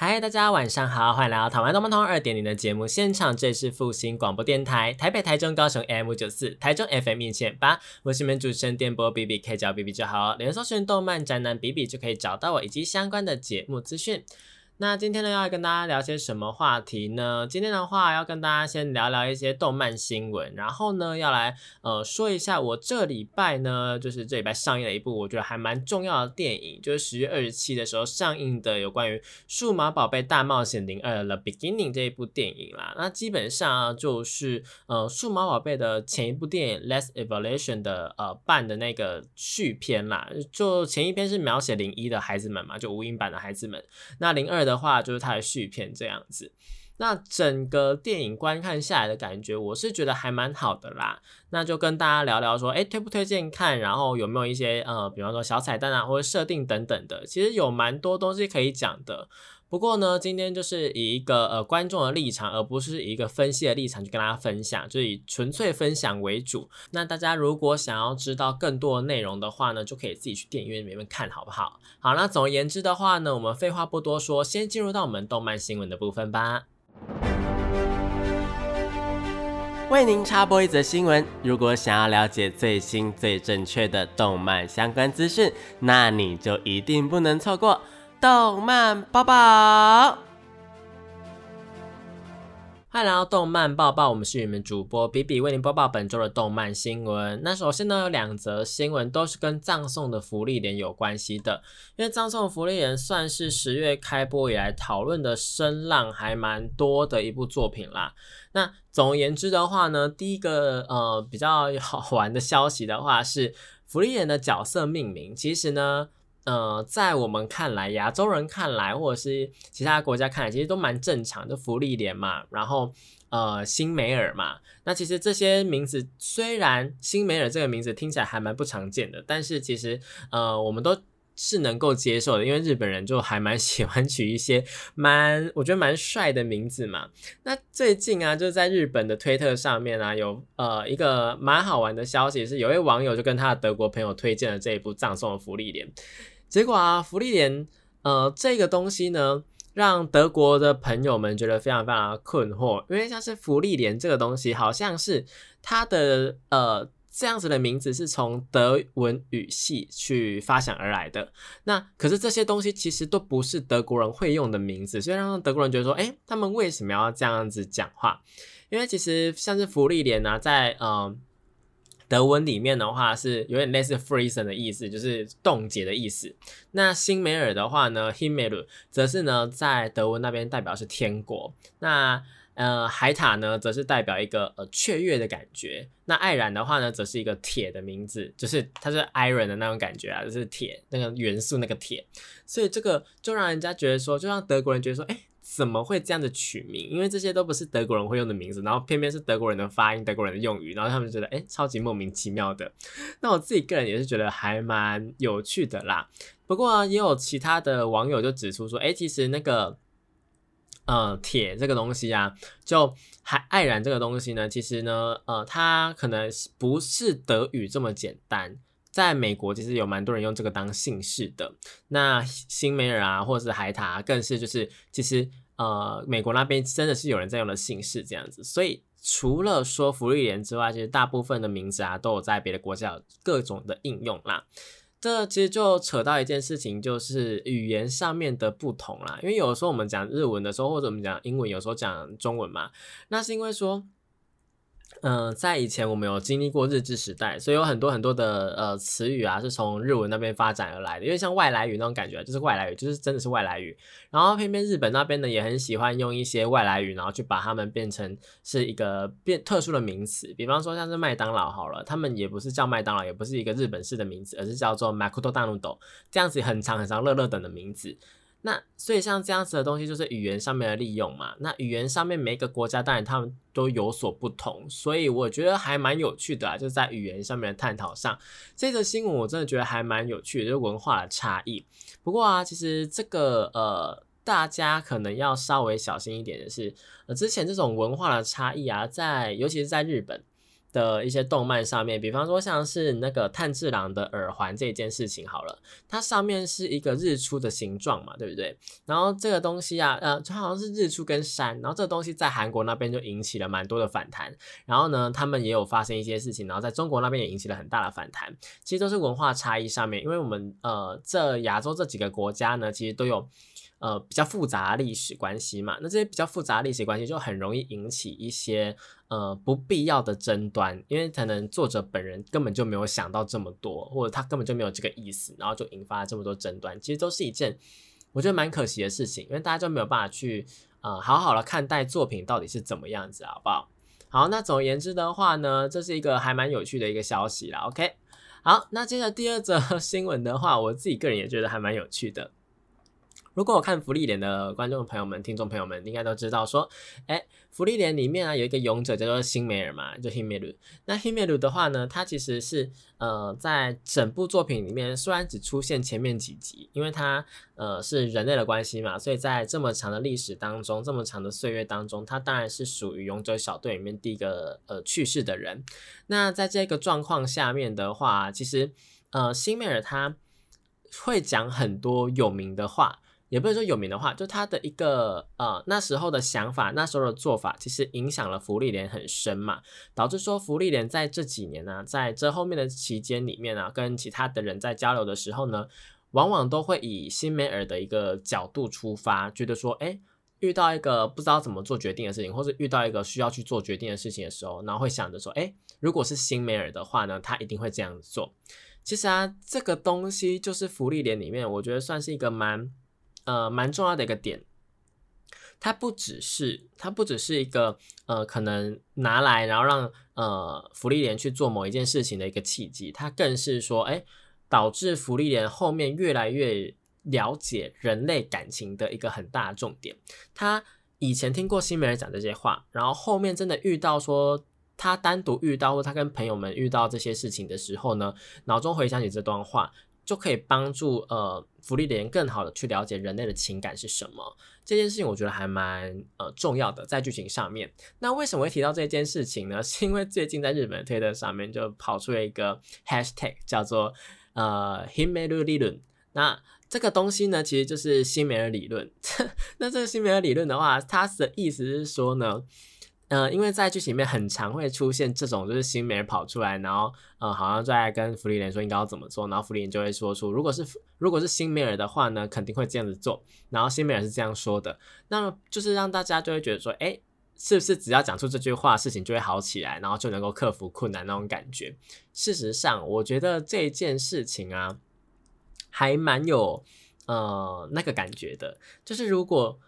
嗨，大家晚上好，欢迎来到台湾动漫通二点零的节目现场，这里是复兴广播电台，台北、台中、高雄 AM 九四，台中 FM 一千八，我是你们主持人电波 B B，可以叫 B B 就好哦，连搜寻动漫宅男 B B 就可以找到我以及相关的节目资讯。那今天呢，要跟大家聊些什么话题呢？今天的话，要跟大家先聊聊一些动漫新闻，然后呢，要来呃说一下我这礼拜呢，就是这礼拜上映了一部我觉得还蛮重要的电影，就是十月二十七的时候上映的有关于《数码宝贝大冒险零二》The Beginning 这一部电影啦。那基本上就是呃数码宝贝的前一部电影《Less Evolution》的呃半的那个续篇啦。就前一篇是描写零一的孩子们嘛，就无影版的孩子们，那零二。的话就是它的续片这样子，那整个电影观看下来的感觉，我是觉得还蛮好的啦。那就跟大家聊聊说，哎，推不推荐看？然后有没有一些呃，比方说小彩蛋啊，或者设定等等的，其实有蛮多东西可以讲的。不过呢，今天就是以一个呃观众的立场，而不是以一个分析的立场去跟大家分享，就以纯粹分享为主。那大家如果想要知道更多的内容的话呢，就可以自己去电影院里面看，好不好？好，那总而言之的话呢，我们废话不多说，先进入到我们动漫新闻的部分吧。为您插播一则新闻：如果想要了解最新最正确的动漫相关资讯，那你就一定不能错过。动漫报报，欢迎来到动漫报报，我们是你们主播比比为您播报本周的动漫新闻。那首先呢，有两则新闻都是跟葬送的福利莲有关系的，因为葬送福利莲算是十月开播以来讨论的声浪还蛮多的一部作品啦。那总而言之的话呢，第一个呃比较好玩的消息的话是福利莲的角色命名，其实呢。呃，在我们看来，亚洲人看来，或者是其他国家看来，其实都蛮正常的。福利莲嘛，然后呃，辛梅尔嘛，那其实这些名字虽然辛梅尔这个名字听起来还蛮不常见的，但是其实呃，我们都是能够接受的，因为日本人就还蛮 喜欢取一些蛮我觉得蛮帅的名字嘛。那最近啊，就在日本的推特上面啊，有呃一个蛮好玩的消息，是有位网友就跟他的德国朋友推荐了这一部葬送的福利莲。结果啊，福利莲，呃，这个东西呢，让德国的朋友们觉得非常非常困惑，因为像是福利莲这个东西，好像是它的呃这样子的名字是从德文语系去发想而来的。那可是这些东西其实都不是德国人会用的名字，所以让德国人觉得说，哎，他们为什么要这样子讲话？因为其实像是福利莲呢，在呃。德文里面的话是有点类似 freezen 的意思，就是冻结的意思。那辛梅尔的话呢，Himmel 则是呢在德文那边代表是天国。那呃海塔呢，则是代表一个呃雀跃的感觉。那艾然的话呢，则是一个铁的名字，就是它是 iron 的那种感觉啊，就是铁那个元素那个铁。所以这个就让人家觉得说，就让德国人觉得说，哎。怎么会这样子取名？因为这些都不是德国人会用的名字，然后偏偏是德国人的发音、德国人的用语，然后他们觉得哎，超级莫名其妙的。那我自己个人也是觉得还蛮有趣的啦。不过也有其他的网友就指出说，哎，其实那个呃铁这个东西啊，就还爱然这个东西呢，其实呢，呃，它可能不是德语这么简单。在美国，其实有蛮多人用这个当姓氏的。那辛梅尔啊，或者是海塔，更是就是其实呃，美国那边真的是有人在用的姓氏这样子。所以除了说福利莲之外，其实大部分的名字啊，都有在别的国家有各种的应用啦。这其实就扯到一件事情，就是语言上面的不同啦。因为有时候我们讲日文的时候，或者我们讲英文，有时候讲中文嘛，那是因为说。嗯，在以前我们有经历过日治时代，所以有很多很多的呃词语啊，是从日文那边发展而来的。因为像外来语那种感觉，就是外来语，就是真的是外来语。然后偏偏日本那边呢，也很喜欢用一些外来语，然后去把它们变成是一个变特殊的名词。比方说像是麦当劳好了，他们也不是叫麦当劳，也不是一个日本式的名字，而是叫做 Makoto Danudo 这样子很长很长、乐乐等的名字。那所以像这样子的东西，就是语言上面的利用嘛。那语言上面每一个国家当然他们都有所不同，所以我觉得还蛮有趣的啊，就在语言上面的探讨上，这则新闻我真的觉得还蛮有趣的，就是文化的差异。不过啊，其实这个呃，大家可能要稍微小心一点的是，呃，之前这种文化的差异啊，在尤其是在日本。的一些动漫上面，比方说像是那个炭治郎的耳环这件事情，好了，它上面是一个日出的形状嘛，对不对？然后这个东西啊，呃，它好像是日出跟山，然后这个东西在韩国那边就引起了蛮多的反弹，然后呢，他们也有发生一些事情，然后在中国那边也引起了很大的反弹。其实都是文化差异上面，因为我们呃，这亚洲这几个国家呢，其实都有。呃，比较复杂历史关系嘛，那这些比较复杂历史关系就很容易引起一些呃不必要的争端，因为可能作者本人根本就没有想到这么多，或者他根本就没有这个意思，然后就引发了这么多争端。其实都是一件我觉得蛮可惜的事情，因为大家就没有办法去呃好好的看待作品到底是怎么样子，好不好？好，那总而言之的话呢，这是一个还蛮有趣的一个消息啦。OK，好，那接着第二则 新闻的话，我自己个人也觉得还蛮有趣的。如果我看福利连的观众朋友们、听众朋友们，应该都知道说，哎，福利连里面啊有一个勇者叫做辛梅尔嘛，就 Himeru。那 Himeru 的话呢，他其实是呃在整部作品里面虽然只出现前面几集，因为他呃是人类的关系嘛，所以在这么长的历史当中、这么长的岁月当中，他当然是属于勇者小队里面第一个呃去世的人。那在这个状况下面的话，其实呃辛梅尔他会讲很多有名的话。也不是说有名的话，就他的一个呃那时候的想法，那时候的做法，其实影响了福利连很深嘛，导致说福利连在这几年呢，在这后面的期间里面啊，跟其他的人在交流的时候呢，往往都会以辛梅尔的一个角度出发，觉得说，哎，遇到一个不知道怎么做决定的事情，或者遇到一个需要去做决定的事情的时候，然后会想着说，哎，如果是辛梅尔的话呢，他一定会这样做。其实啊，这个东西就是福利连里面，我觉得算是一个蛮。呃，蛮重要的一个点，它不只是它不只是一个呃，可能拿来然后让呃福利莲去做某一件事情的一个契机，它更是说，哎，导致福利莲后面越来越了解人类感情的一个很大重点。他以前听过新美尔讲这些话，然后后面真的遇到说他单独遇到或他跟朋友们遇到这些事情的时候呢，脑中回想起这段话。就可以帮助呃福利的人更好的去了解人类的情感是什么这件事情，我觉得还蛮呃重要的在剧情上面。那为什么会提到这件事情呢？是因为最近在日本推特上面就跑出了一个 hashtag 叫做呃 Himeru 理论。那这个东西呢，其实就是新美尔理论。那这个新美尔理论的话，它的意思是说呢。呃，因为在剧情里面很常会出现这种，就是新美人跑出来，然后呃，好像在跟弗利莲说应该要怎么做，然后弗利莲就会说出，如果是如果是新美尔的话呢，肯定会这样子做，然后新美尔是这样说的，那么就是让大家就会觉得说，哎，是不是只要讲出这句话，事情就会好起来，然后就能够克服困难那种感觉？事实上，我觉得这件事情啊，还蛮有呃那个感觉的，就是如果。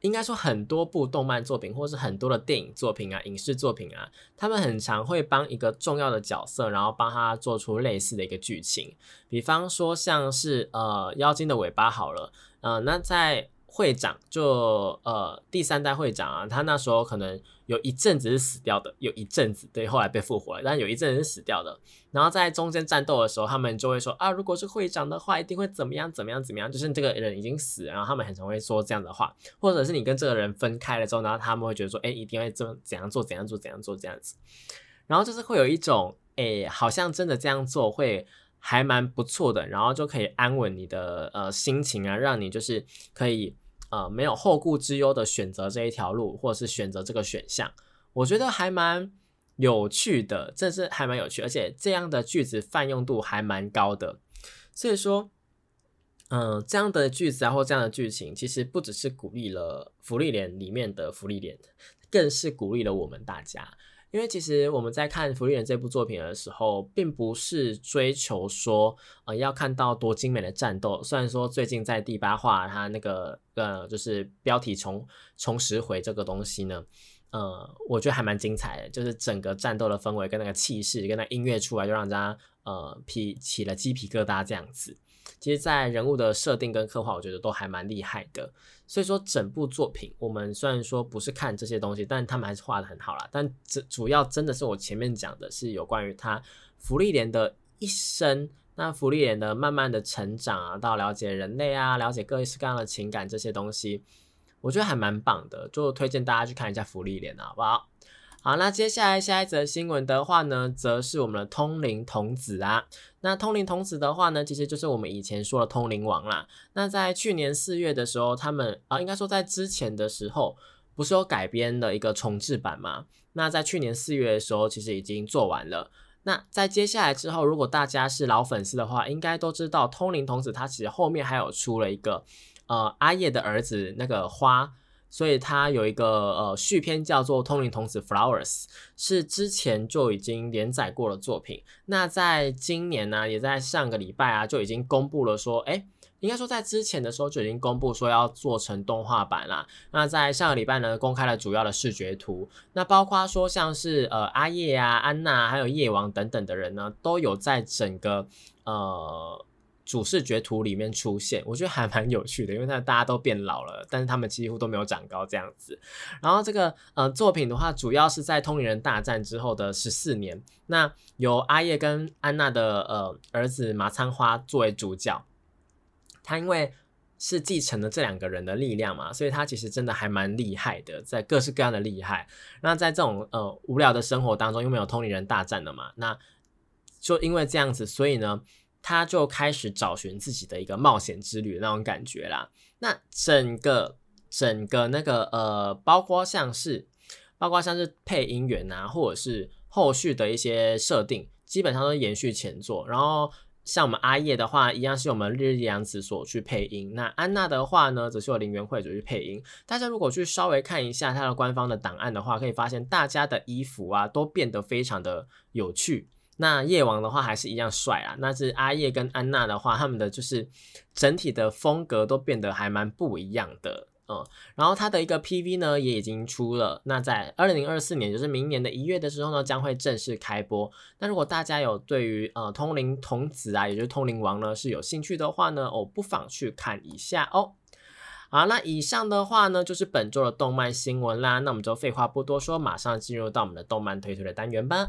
应该说，很多部动漫作品，或是很多的电影作品啊、影视作品啊，他们很常会帮一个重要的角色，然后帮他做出类似的一个剧情。比方说，像是呃妖精的尾巴好了，呃，那在。会长就呃第三代会长啊，他那时候可能有一阵子是死掉的，有一阵子对，后来被复活了，但有一阵子是死掉的。然后在中间战斗的时候，他们就会说啊，如果是会长的话，一定会怎么样怎么样怎么样，就是这个人已经死，然后他们很常会说这样的话，或者是你跟这个人分开了之后，然后他们会觉得说，哎，一定会这么怎样做怎样做怎样做这样子，然后就是会有一种哎，好像真的这样做会。还蛮不错的，然后就可以安稳你的呃心情啊，让你就是可以呃没有后顾之忧的选择这一条路，或者是选择这个选项，我觉得还蛮有趣的，这是还蛮有趣，而且这样的句子泛用度还蛮高的，所以说，嗯，这样的句子啊或这样的剧情，其实不只是鼓励了福利连里面的福利连，更是鼓励了我们大家。因为其实我们在看《福利人》这部作品的时候，并不是追求说，呃，要看到多精美的战斗。虽然说最近在第八话，它那个呃，就是标题重重拾回这个东西呢，呃，我觉得还蛮精彩的，就是整个战斗的氛围跟那个气势，跟那音乐出来，就让人家呃皮起了鸡皮疙瘩这样子。其实在人物的设定跟刻画，我觉得都还蛮厉害的。所以说，整部作品我们虽然说不是看这些东西，但他们还是画的很好啦。但这主要真的是我前面讲的是有关于他福利莲的一生，那福利莲的慢慢的成长啊，到了解人类啊，了解各式各样的情感这些东西，我觉得还蛮棒的，就推荐大家去看一下福利莲啊，好不好？好，那接下来下一则新闻的话呢，则是我们的通灵童子啊。那通灵童子的话呢，其实就是我们以前说的通灵王啦。那在去年四月的时候，他们啊，应该说在之前的时候，不是有改编的一个重制版吗？那在去年四月的时候，其实已经做完了。那在接下来之后，如果大家是老粉丝的话，应该都知道通灵童子他其实后面还有出了一个呃阿叶的儿子那个花。所以它有一个呃续篇叫做《通灵童子 Flowers》，是之前就已经连载过的作品。那在今年呢，也在上个礼拜啊，就已经公布了说，哎，应该说在之前的时候就已经公布说要做成动画版啦。那在上个礼拜呢，公开了主要的视觉图，那包括说像是呃阿叶啊、安娜还有夜王等等的人呢，都有在整个呃。主视觉图里面出现，我觉得还蛮有趣的，因为那大家都变老了，但是他们几乎都没有长高这样子。然后这个呃作品的话，主要是在通灵人大战之后的十四年，那由阿叶跟安娜的呃儿子马仓花作为主角，他因为是继承了这两个人的力量嘛，所以他其实真的还蛮厉害的，在各式各样的厉害。那在这种呃无聊的生活当中，又没有通灵人大战的嘛，那就因为这样子，所以呢。他就开始找寻自己的一个冒险之旅那种感觉啦。那整个整个那个呃，包括像是包括像是配音员啊，或者是后续的一些设定，基本上都延续前作。然后像我们阿叶的话，一样是我们日日阳子所去配音。那安娜的话呢，则是由林元惠主去配音。大家如果去稍微看一下它的官方的档案的话，可以发现大家的衣服啊，都变得非常的有趣。那夜王的话还是一样帅啊，那是阿叶跟安娜的话，他们的就是整体的风格都变得还蛮不一样的，嗯，然后它的一个 PV 呢也已经出了，那在二零二四年，就是明年的一月的时候呢，将会正式开播。那如果大家有对于呃通灵童子啊，也就是通灵王呢是有兴趣的话呢，哦，不妨去看一下哦。好，那以上的话呢就是本周的动漫新闻啦，那我们就废话不多说，马上进入到我们的动漫推推的单元吧。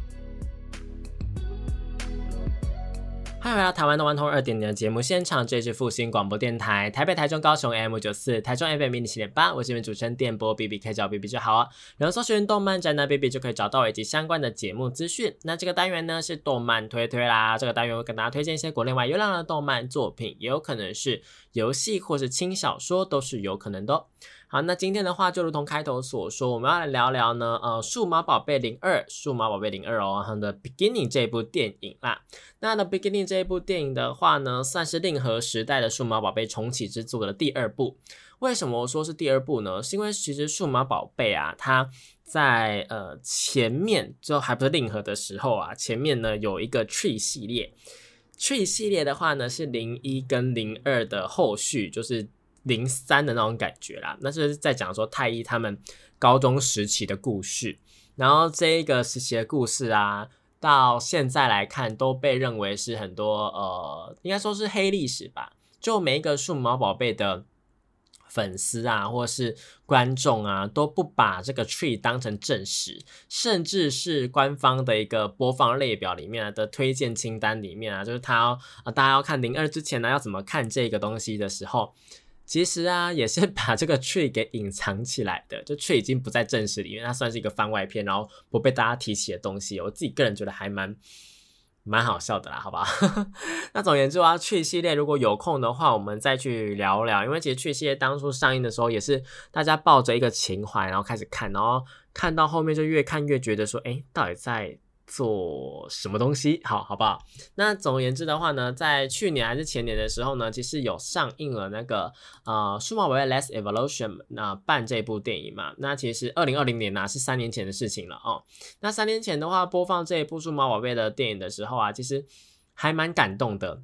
欢迎来到台湾的万通二点零节目现场，这里是复兴广播电台，台北、台中、高雄 M 九四，台中 FM 零七点八，我是你们主持人电波 B B，可以找 B B 就好啊。然后搜寻动漫宅男 B B 就可以找到以及相关的节目资讯。那这个单元呢是动漫推推啦，这个单元会跟大家推荐一些国内外优良的动漫作品，也有可能是游戏或是轻小说，都是有可能的。哦好，那今天的话就如同开头所说，我们要来聊聊呢，呃，数码宝贝零二，数码宝贝零二哦，它的 Beginning 这部电影啦。那的 Beginning 这一部电影的话呢，算是令和时代的数码宝贝重启之作的第二部。为什么我说是第二部呢？是因为其实数码宝贝啊，它在呃前面就还不是令和的时候啊，前面呢有一个 Tree 系列，Tree 系列的话呢是零一跟零二的后续，就是。零三的那种感觉啦，那是在讲说太一他们高中时期的故事，然后这一个时期的故事啊，到现在来看都被认为是很多呃，应该说是黑历史吧。就每一个数码宝贝的粉丝啊，或是观众啊，都不把这个 tree 当成正史，甚至是官方的一个播放列表里面的推荐清单里面啊，就是他要啊，大家要看零二之前呢，要怎么看这个东西的时候。其实啊，也是把这个 tree 给隐藏起来的，就 tree 已经不在正史里面，它算是一个番外篇，然后不被大家提起的东西。我自己个人觉得还蛮蛮好笑的啦，好吧？那总言之啊，tree 系列如果有空的话，我们再去聊聊，因为其实 tree 系列当初上映的时候，也是大家抱着一个情怀，然后开始看，然后看到后面就越看越觉得说，哎，到底在。做什么东西好好不好？那总而言之的话呢，在去年还是前年的时候呢，其实有上映了那个呃《数码宝贝 Less Evolution》那办这部电影嘛。那其实二零二零年呢是三年前的事情了哦。那三年前的话，播放这一部数码宝贝的电影的时候啊，其实。还蛮感动的，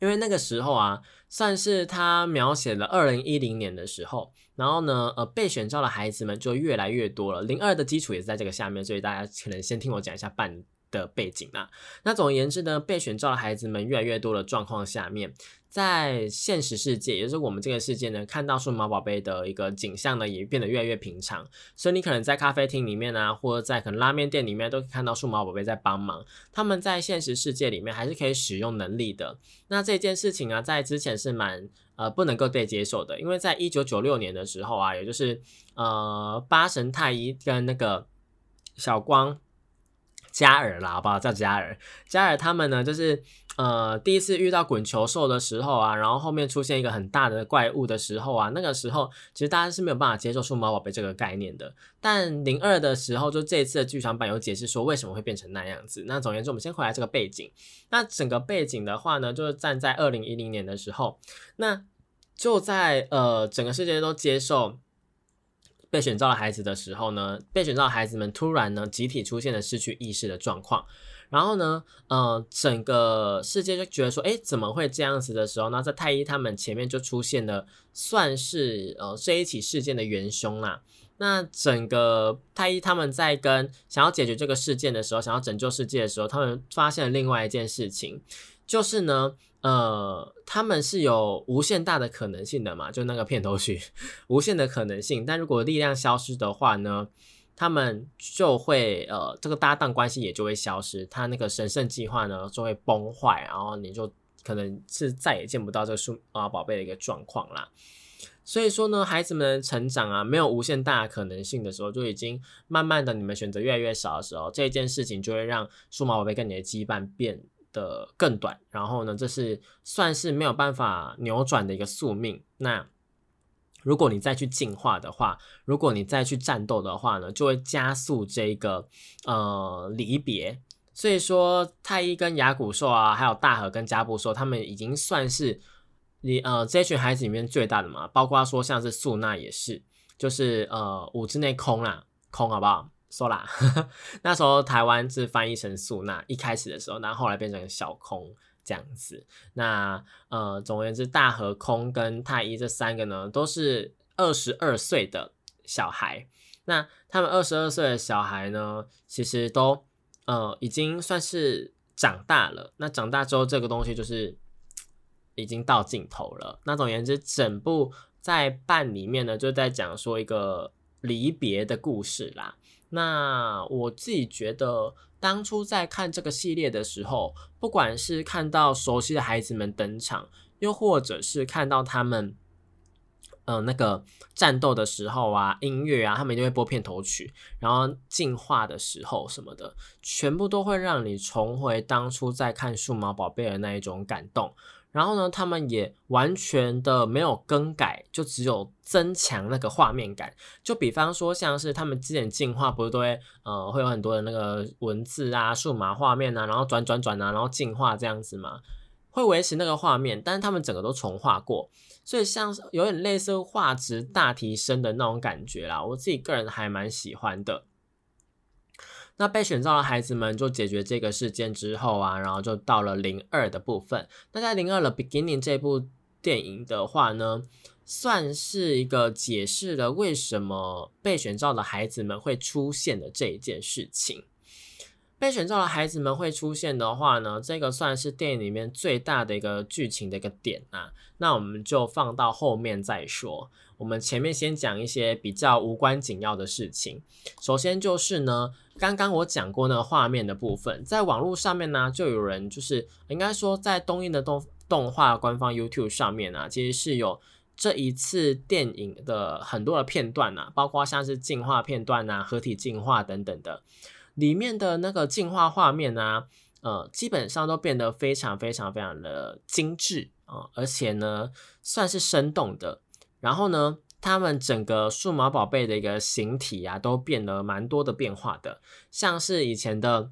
因为那个时候啊，算是他描写了二零一零年的时候，然后呢，呃，被选召的孩子们就越来越多了。零二的基础也是在这个下面，所以大家可能先听我讲一下半的背景啊。那总而言之呢，被选召的孩子们越来越多的状况下面。在现实世界，也就是我们这个世界呢，看到数码宝贝的一个景象呢，也变得越来越平常。所以你可能在咖啡厅里面啊，或者在可能拉面店里面，都可以看到数码宝贝在帮忙。他们在现实世界里面还是可以使用能力的。那这件事情啊，在之前是蛮呃不能够被接受的，因为在一九九六年的时候啊，也就是呃八神太一跟那个小光。加尔啦，好不好？叫加尔，加尔他们呢，就是呃，第一次遇到滚球兽的时候啊，然后后面出现一个很大的怪物的时候啊，那个时候其实大家是没有办法接受数码宝贝这个概念的。但零二的时候，就这一次的剧场版有解释说为什么会变成那样子。那总而言之，我们先回来这个背景。那整个背景的话呢，就是站在二零一零年的时候，那就在呃整个世界都接受。被选召的孩子的时候呢，被选召的孩子们突然呢集体出现了失去意识的状况，然后呢，呃，整个世界就觉得说，哎，怎么会这样子的时候呢？在太一他们前面就出现了，算是呃这一起事件的元凶啦。那整个太一他们在跟想要解决这个事件的时候，想要拯救世界的时候，他们发现了另外一件事情，就是呢。呃，他们是有无限大的可能性的嘛？就那个片头曲，无限的可能性。但如果力量消失的话呢，他们就会呃，这个搭档关系也就会消失，他那个神圣计划呢就会崩坏，然后你就可能是再也见不到这个数啊宝贝的一个状况啦。所以说呢，孩子们成长啊，没有无限大可能性的时候，就已经慢慢的你们选择越来越少的时候，这件事情就会让数码宝贝跟你的羁绊变。的更短，然后呢，这是算是没有办法扭转的一个宿命。那如果你再去进化的话，如果你再去战斗的话呢，就会加速这个呃离别。所以说，太一跟牙骨兽啊，还有大和跟加布兽，他们已经算是你呃这群孩子里面最大的嘛。包括说像是素娜也是，就是呃五之内空啦，空好不好？说啦，那时候台湾是翻译成素娜，一开始的时候，那后来变成小空这样子。那呃，总而言之，大和空跟太一这三个呢，都是二十二岁的小孩。那他们二十二岁的小孩呢，其实都呃已经算是长大了。那长大之后，这个东西就是 已经到尽头了。那总而言之，整部在半里面呢，就在讲说一个离别的故事啦。那我自己觉得，当初在看这个系列的时候，不管是看到熟悉的孩子们登场，又或者是看到他们，呃，那个战斗的时候啊，音乐啊，他们就会播片头曲，然后进化的时候什么的，全部都会让你重回当初在看数码宝贝的那一种感动。然后呢，他们也完全的没有更改，就只有增强那个画面感。就比方说，像是他们之前进化，不是都会呃会有很多的那个文字啊、数码画面啊，然后转转转啊，然后进化这样子嘛，会维持那个画面，但是他们整个都重画过，所以像有点类似画质大提升的那种感觉啦。我自己个人还蛮喜欢的。那被选召的孩子们就解决这个事件之后啊，然后就到了零二的部分。那在零二的 beginning 这部电影的话呢，算是一个解释了为什么被选召的孩子们会出现的这一件事情。被选召的孩子们会出现的话呢，这个算是电影里面最大的一个剧情的一个点啊。那我们就放到后面再说。我们前面先讲一些比较无关紧要的事情。首先就是呢，刚刚我讲过那个画面的部分，在网络上面呢，就有人就是应该说在东映的动动画官方 YouTube 上面啊，其实是有这一次电影的很多的片段啊，包括像是进化片段啊、合体进化等等的。里面的那个进化画面呢，呃，基本上都变得非常非常非常的精致啊，而且呢，算是生动的。然后呢，他们整个数码宝贝的一个形体啊，都变得蛮多的变化的。像是以前的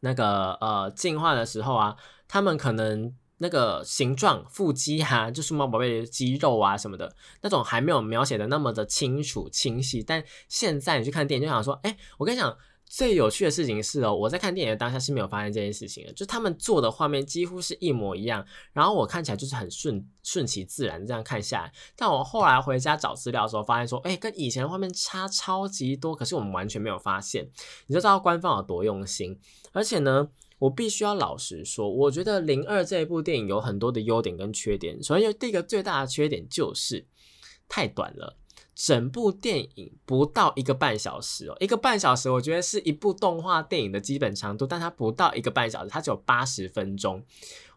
那个呃进化的时候啊，他们可能那个形状、腹肌哈，就数码宝贝的肌肉啊什么的，那种还没有描写的那么的清楚清晰。但现在你去看电影，就想说，哎，我跟你讲。最有趣的事情是哦，我在看电影的当下是没有发现这件事情的，就他们做的画面几乎是一模一样，然后我看起来就是很顺顺其自然这样看下来。但我后来回家找资料的时候，发现说，哎，跟以前的画面差超级多，可是我们完全没有发现，你就知道官方有多用心。而且呢，我必须要老实说，我觉得《零二》这一部电影有很多的优点跟缺点。首先，第一个最大的缺点就是太短了。整部电影不到一个半小时哦，一个半小时，我觉得是一部动画电影的基本长度，但它不到一个半小时，它只有八十分钟。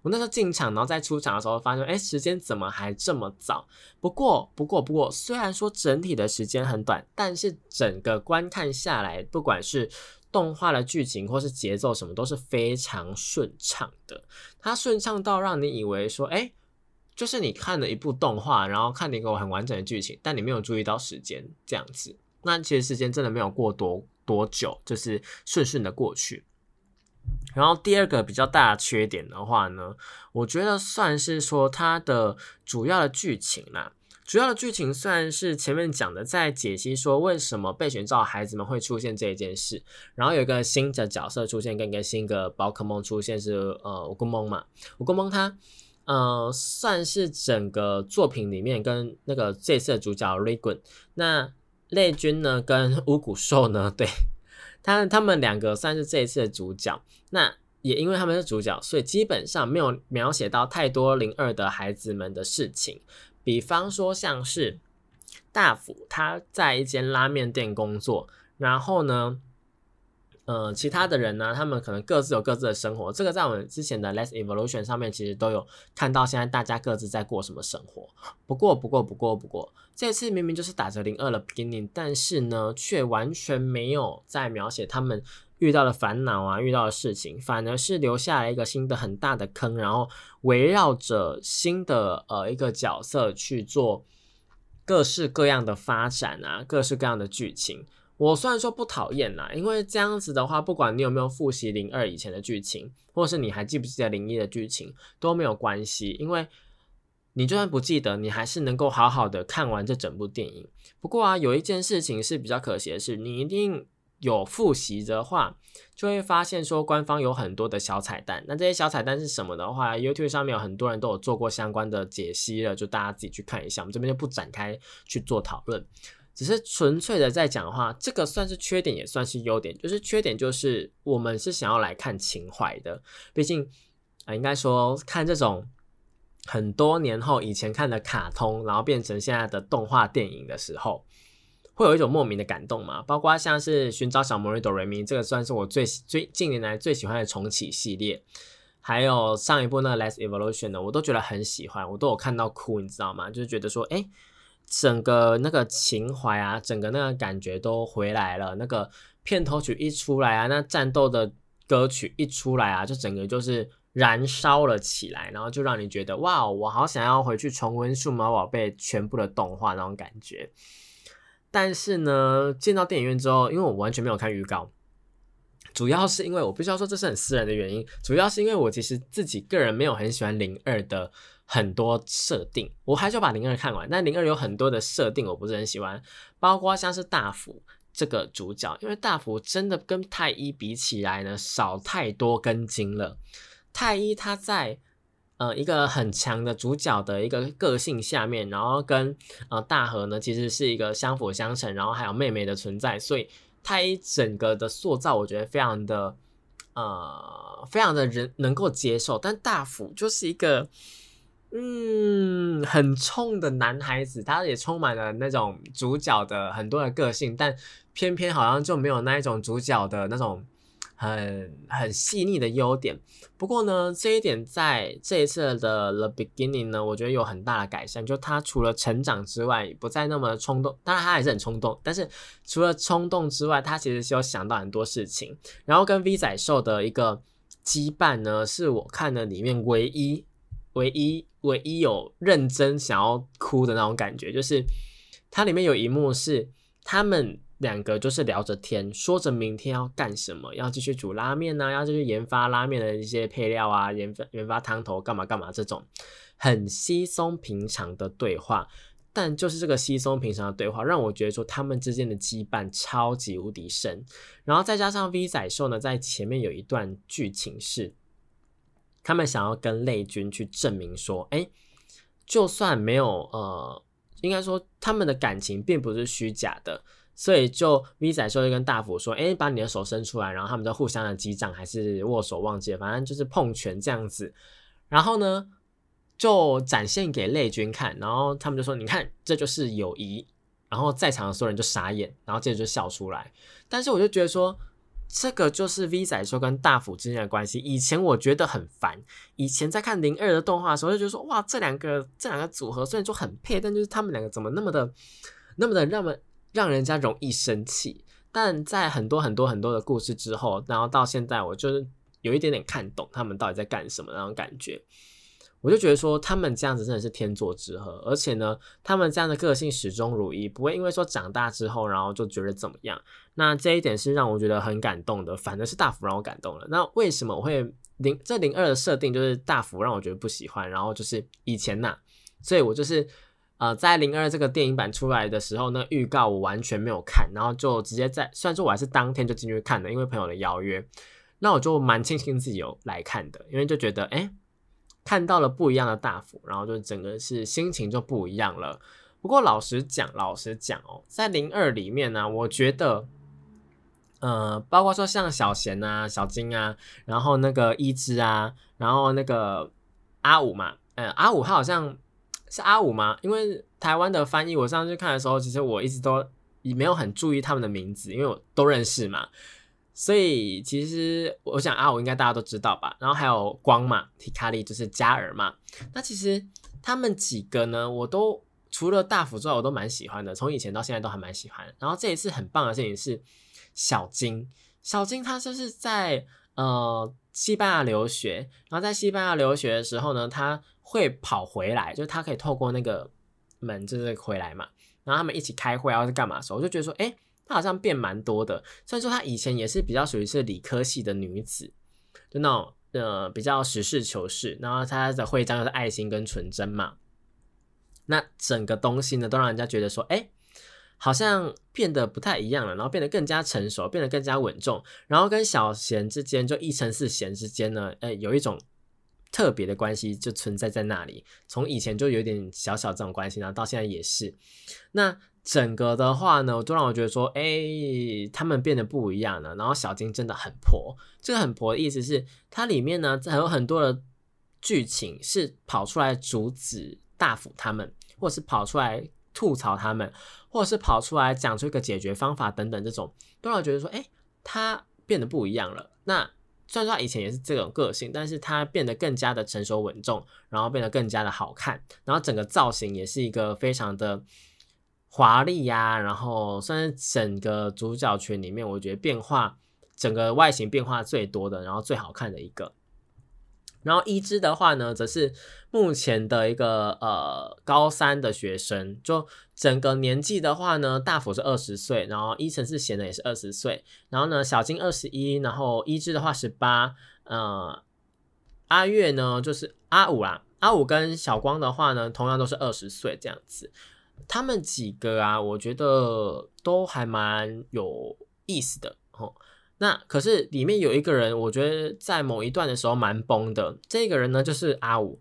我那时候进场，然后在出场的时候，发现，哎，时间怎么还这么早？不过，不过，不过，虽然说整体的时间很短，但是整个观看下来，不管是动画的剧情或是节奏什么，都是非常顺畅的。它顺畅到让你以为说，哎。就是你看了一部动画，然后看了一个很完整的剧情，但你没有注意到时间这样子，那其实时间真的没有过多多久，就是顺顺的过去。然后第二个比较大的缺点的话呢，我觉得算是说它的主要的剧情啦，主要的剧情算是前面讲的，在解析说为什么被选召孩子们会出现这一件事，然后有一个新的角色出现，跟一个新的宝可梦出现是呃乌龟梦嘛，乌龟梦它。呃，算是整个作品里面跟那个这次的主角雷滚，那雷军呢跟 乌古兽呢，对他他们两个算是这一次的主角。那也因为他们是主角，所以基本上没有描写到太多零二的孩子们的事情。比方说像是大福他在一间拉面店工作，然后呢。呃，其他的人呢，他们可能各自有各自的生活。这个在我们之前的《Less Evolution》上面其实都有看到，现在大家各自在过什么生活。不过，不过，不过，不过，这次明明就是打着零二的 beginning，但是呢，却完全没有在描写他们遇到的烦恼啊，遇到的事情，反而是留下了一个新的很大的坑，然后围绕着新的呃一个角色去做各式各样的发展啊，各式各样的剧情。我虽然说不讨厌啦，因为这样子的话，不管你有没有复习零二以前的剧情，或是你还记不记得零一的剧情都没有关系，因为你就算不记得，你还是能够好好的看完这整部电影。不过啊，有一件事情是比较可惜的是，你一定有复习的话，就会发现说官方有很多的小彩蛋。那这些小彩蛋是什么的话，YouTube 上面有很多人都有做过相关的解析了，就大家自己去看一下，我们这边就不展开去做讨论。只是纯粹的在讲的话，这个算是缺点，也算是优点。就是缺点就是我们是想要来看情怀的，毕竟啊，应该说看这种很多年后以前看的卡通，然后变成现在的动画电影的时候，会有一种莫名的感动嘛。包括像是寻找小魔女哆瑞咪，这个算是我最最近年来最喜欢的重启系列，还有上一部那个 Less Evolution 的，我都觉得很喜欢，我都有看到哭，你知道吗？就是觉得说，哎。整个那个情怀啊，整个那个感觉都回来了。那个片头曲一出来啊，那战斗的歌曲一出来啊，就整个就是燃烧了起来，然后就让你觉得哇，我好想要回去重温数码宝贝全部的动画那种感觉。但是呢，进到电影院之后，因为我完全没有看预告，主要是因为我必须要说这是很私人的原因，主要是因为我其实自己个人没有很喜欢零二的。很多设定，我还是把零二看完。但零二有很多的设定我不是很喜欢，包括像是大福这个主角，因为大福真的跟太一比起来呢，少太多根筋了。太一他在呃一个很强的主角的一个个性下面，然后跟呃大和呢其实是一个相辅相成，然后还有妹妹的存在，所以太一整个的塑造我觉得非常的呃非常的人能够接受，但大福就是一个。嗯，很冲的男孩子，他也充满了那种主角的很多的个性，但偏偏好像就没有那一种主角的那种很很细腻的优点。不过呢，这一点在这一次的 The Beginning 呢，我觉得有很大的改善。就他除了成长之外，不再那么冲动。当然他还是很冲动，但是除了冲动之外，他其实是有想到很多事情。然后跟 V 仔兽的一个羁绊呢，是我看的里面唯一。唯一唯一有认真想要哭的那种感觉，就是它里面有一幕是他们两个就是聊着天，说着明天要干什么，要继续煮拉面呢，要继续研发拉面的一些配料啊，研发研发汤头干嘛干嘛这种很稀松平常的对话，但就是这个稀松平常的对话，让我觉得说他们之间的羁绊超级无敌深。然后再加上 V 仔兽呢，在前面有一段剧情是，他们想要跟泪君去证明说，哎，就算没有呃，应该说他们的感情并不是虚假的，所以就 V 仔兽就跟大福说，哎，把你的手伸出来，然后他们就互相的击掌还是握手，忘记了，反正就是碰拳这样子。然后呢？就展现给泪君看，然后他们就说：“你看，这就是友谊。”然后在场的所有人就傻眼，然后接着就笑出来。但是我就觉得说，这个就是 V 仔说跟大辅之间的关系。以前我觉得很烦，以前在看零二的动画的时候，就觉得说：“哇，这两个这两个组合虽然说很配，但就是他们两个怎么那么的那么的让们让人家容易生气。”但在很多很多很多的故事之后，然后到现在，我就是有一点点看懂他们到底在干什么那种感觉。我就觉得说他们这样子真的是天作之合，而且呢，他们这样的个性始终如一，不会因为说长大之后，然后就觉得怎么样。那这一点是让我觉得很感动的，反正是大福让我感动了。那为什么我会零这零二的设定就是大福让我觉得不喜欢？然后就是以前呐，所以我就是呃在零二这个电影版出来的时候，那预告我完全没有看，然后就直接在虽然说我还是当天就进去看的，因为朋友的邀约，那我就蛮庆幸自己有来看的，因为就觉得哎。看到了不一样的大福，然后就整个是心情就不一样了。不过老实讲，老实讲哦，在零二里面呢，我觉得，呃，包括说像小贤啊、小金啊，然后那个一枝啊，然后那个阿五嘛，嗯，阿五他好像是阿五吗？因为台湾的翻译，我上次看的时候，其实我一直都也没有很注意他们的名字，因为我都认识嘛。所以其实我想阿五应该大家都知道吧，然后还有光嘛，提卡利就是加尔嘛。那其实他们几个呢，我都除了大辅之外，我都蛮喜欢的，从以前到现在都还蛮喜欢。然后这一次很棒的事情是小金，小金他就是在呃西班牙留学，然后在西班牙留学的时候呢，他会跑回来，就是他可以透过那个门就是回来嘛，然后他们一起开会啊是干嘛的时候，我就觉得说，哎。她好像变蛮多的，虽然说她以前也是比较属于是理科系的女子，就那种呃比较实事求是，然后她的徽章又是爱心跟纯真嘛，那整个东西呢都让人家觉得说，哎，好像变得不太一样了，然后变得更加成熟，变得更加稳重，然后跟小贤之间就一成四贤之间呢，哎，有一种特别的关系就存在在那里，从以前就有点小小这种关系，然后到现在也是，那。整个的话呢，都让我觉得说，哎，他们变得不一样了。然后小金真的很婆，这个很婆的意思是，它里面呢还有很多的剧情是跑出来阻止大辅他们，或是跑出来吐槽他们，或者是跑出来讲出一个解决方法等等，这种都让我觉得说，哎，他变得不一样了。那虽然说他以前也是这种个性，但是他变得更加的成熟稳重，然后变得更加的好看，然后整个造型也是一个非常的。华丽呀，然后算是整个主角群里面，我觉得变化整个外形变化最多的，然后最好看的一个。然后一只的话呢，则是目前的一个呃高三的学生，就整个年纪的话呢，大辅是二十岁，然后一成是贤的也是二十岁，然后呢小金二十一，然后一之的话十八，呃阿月呢就是阿五啦，阿五跟小光的话呢，同样都是二十岁这样子。他们几个啊，我觉得都还蛮有意思的哦。那可是里面有一个人，我觉得在某一段的时候蛮崩的。这个人呢，就是阿五。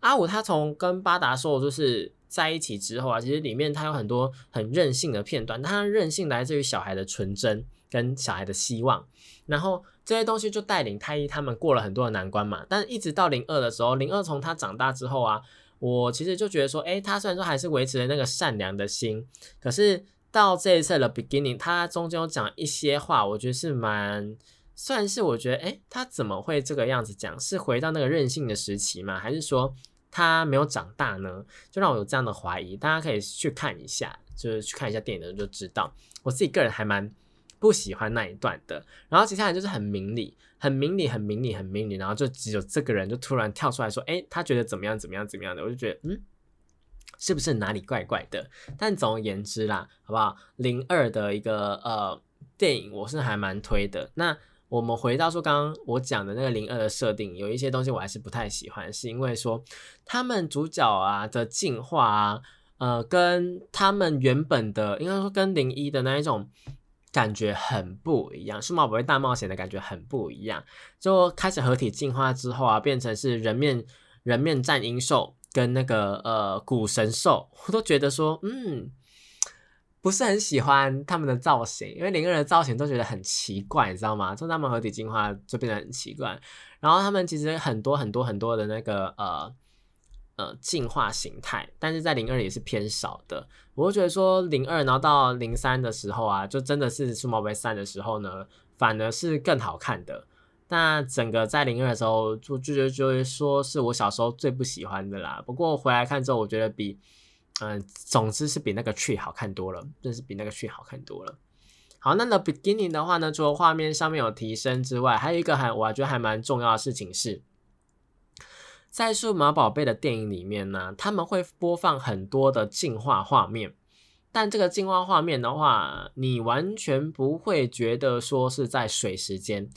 阿五他从跟巴达兽就是在一起之后啊，其实里面他有很多很任性的片段。他任性来自于小孩的纯真跟小孩的希望，然后这些东西就带领太一他们过了很多的难关嘛。但一直到零二的时候，零二从他长大之后啊。我其实就觉得说，哎，他虽然说还是维持了那个善良的心，可是到这一次的 beginning，他中间有讲一些话，我觉得是蛮，算是我觉得，哎，他怎么会这个样子讲？是回到那个任性的时期吗？还是说他没有长大呢？就让我有这样的怀疑。大家可以去看一下，就是去看一下电影的人就知道。我自己个人还蛮不喜欢那一段的。然后接下来就是很明理。很明理，很明理，很明理，然后就只有这个人就突然跳出来说：“哎，他觉得怎么样，怎么样，怎么样的？”我就觉得，嗯，是不是哪里怪怪的？但总而言之啦，好不好？零二的一个呃电影，我是还蛮推的。那我们回到说刚刚我讲的那个零二的设定，有一些东西我还是不太喜欢，是因为说他们主角啊的进化啊，呃，跟他们原本的应该说跟零一的那一种感觉很不一样，数码宝贝大冒险的感觉很不一样。就开始合体进化之后啊，变成是人面人面战鹰兽跟那个呃古神兽，我都觉得说，嗯，不是很喜欢他们的造型，因为零二的造型都觉得很奇怪，你知道吗？就他们合体进化就变得很奇怪。然后他们其实很多很多很多的那个呃呃进化形态，但是在零二也是偏少的。我就觉得说零二，然后到零三的时候啊，就真的是数码宝贝三的时候呢，反而是更好看的。那整个在零二的时候，就就就就会说是我小时候最不喜欢的啦。不过回来看之后，我觉得比嗯，总之是比那个 tree 好看多了，真是比那个 tree 好看多了。好，那 the beginning 的话呢，除了画面上面有提升之外，还有一个还我觉得还蛮重要的事情是，在数码宝贝的电影里面呢，他们会播放很多的进化画面，但这个进化画面的话，你完全不会觉得说是在水时间，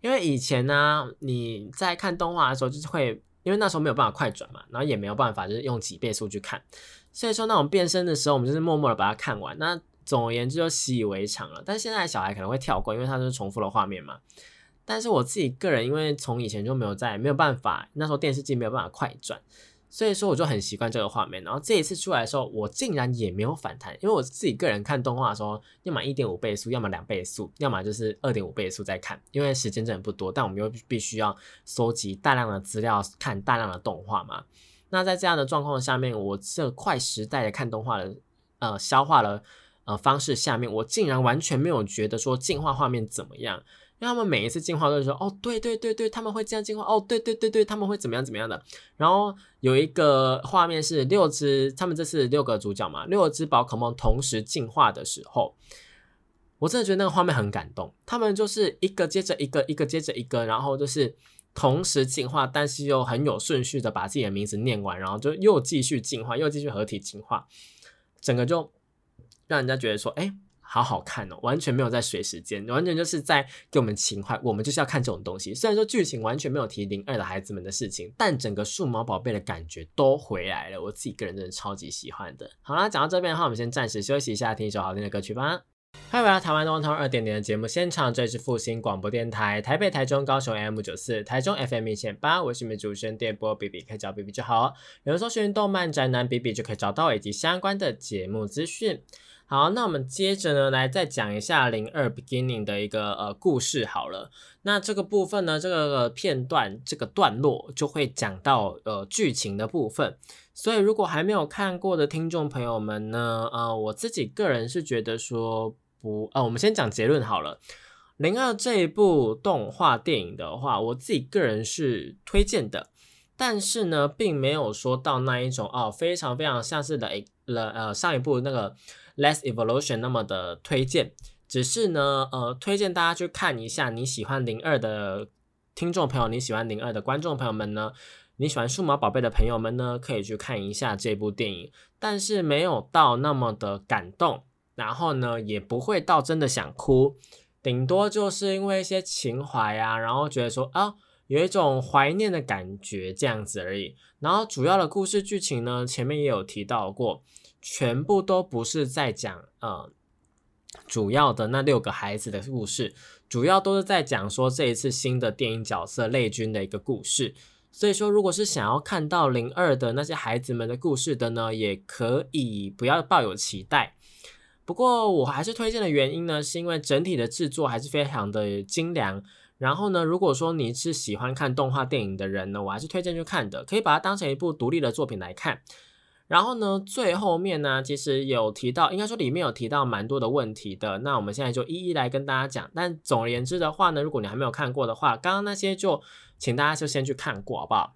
因为以前呢，你在看动画的时候就是会，因为那时候没有办法快转嘛，然后也没有办法就是用几倍速去看，所以说那种变身的时候，我们就是默默的把它看完，那总而言之就习以为常了。但现在小孩可能会跳过，因为它是重复的画面嘛。但是我自己个人，因为从以前就没有在没有办法，那时候电视机没有办法快转，所以说我就很习惯这个画面。然后这一次出来的时候，我竟然也没有反弹，因为我自己个人看动画的时候，要么一点五倍速，要么两倍速，要么就是二点五倍速在看，因为时间真的不多。但我们又必须要收集大量的资料，看大量的动画嘛。那在这样的状况下面，我这快时代的看动画的呃消化了呃方式下面，我竟然完全没有觉得说进化画面怎么样。因为他们每一次进化都是说，哦，对对对对，他们会这样进化，哦，对对对对，他们会怎么样怎么样的。然后有一个画面是六只，他们这次六个主角嘛，六只宝可梦同时进化的时候，我真的觉得那个画面很感动。他们就是一个接着一个，一个接着一个，然后就是同时进化，但是又很有顺序的把自己的名字念完，然后就又继续进化，又继续合体进化，整个就让人家觉得说，哎。好好看哦，完全没有在水时间，完全就是在给我们情怀，我们就是要看这种东西。虽然说剧情完全没有提零二的孩子们的事情，但整个数码宝贝的感觉都回来了。我自己个人真的超级喜欢的。好啦，讲到这边的话，我们先暂时休息一下，听一首好听的歌曲吧。欢迎回到台湾东方二点零的节目现场，这里是复兴广播电台，台北、台中、高雄 M 九四，台中 FM 一千八，我是你们主持人电波 B B，可以找 B B 就好。有人搜寻动漫宅男 B B 就可以找到以及相关的节目资讯。好，那我们接着呢，来再讲一下零二 beginning 的一个呃故事好了。那这个部分呢，这个片段这个段落就会讲到呃剧情的部分。所以如果还没有看过的听众朋友们呢，呃，我自己个人是觉得说不，呃，我们先讲结论好了。零二这一部动画电影的话，我自己个人是推荐的，但是呢，并没有说到那一种哦，非常非常像是的了呃上一部那个。Less evolution 那么的推荐，只是呢，呃，推荐大家去看一下。你喜欢零二的听众朋友，你喜欢零二的观众朋友们呢？你喜欢数码宝贝的朋友们呢？可以去看一下这部电影，但是没有到那么的感动，然后呢，也不会到真的想哭，顶多就是因为一些情怀啊，然后觉得说啊，有一种怀念的感觉这样子而已。然后主要的故事剧情呢，前面也有提到过。全部都不是在讲呃主要的那六个孩子的故事，主要都是在讲说这一次新的电影角色类君的一个故事。所以说，如果是想要看到零二的那些孩子们的故事的呢，也可以不要抱有期待。不过我还是推荐的原因呢，是因为整体的制作还是非常的精良。然后呢，如果说你是喜欢看动画电影的人呢，我还是推荐去看的，可以把它当成一部独立的作品来看。然后呢，最后面呢，其实有提到，应该说里面有提到蛮多的问题的。那我们现在就一一来跟大家讲。但总而言之的话呢，如果你还没有看过的话，刚刚那些就请大家就先去看过，好不好？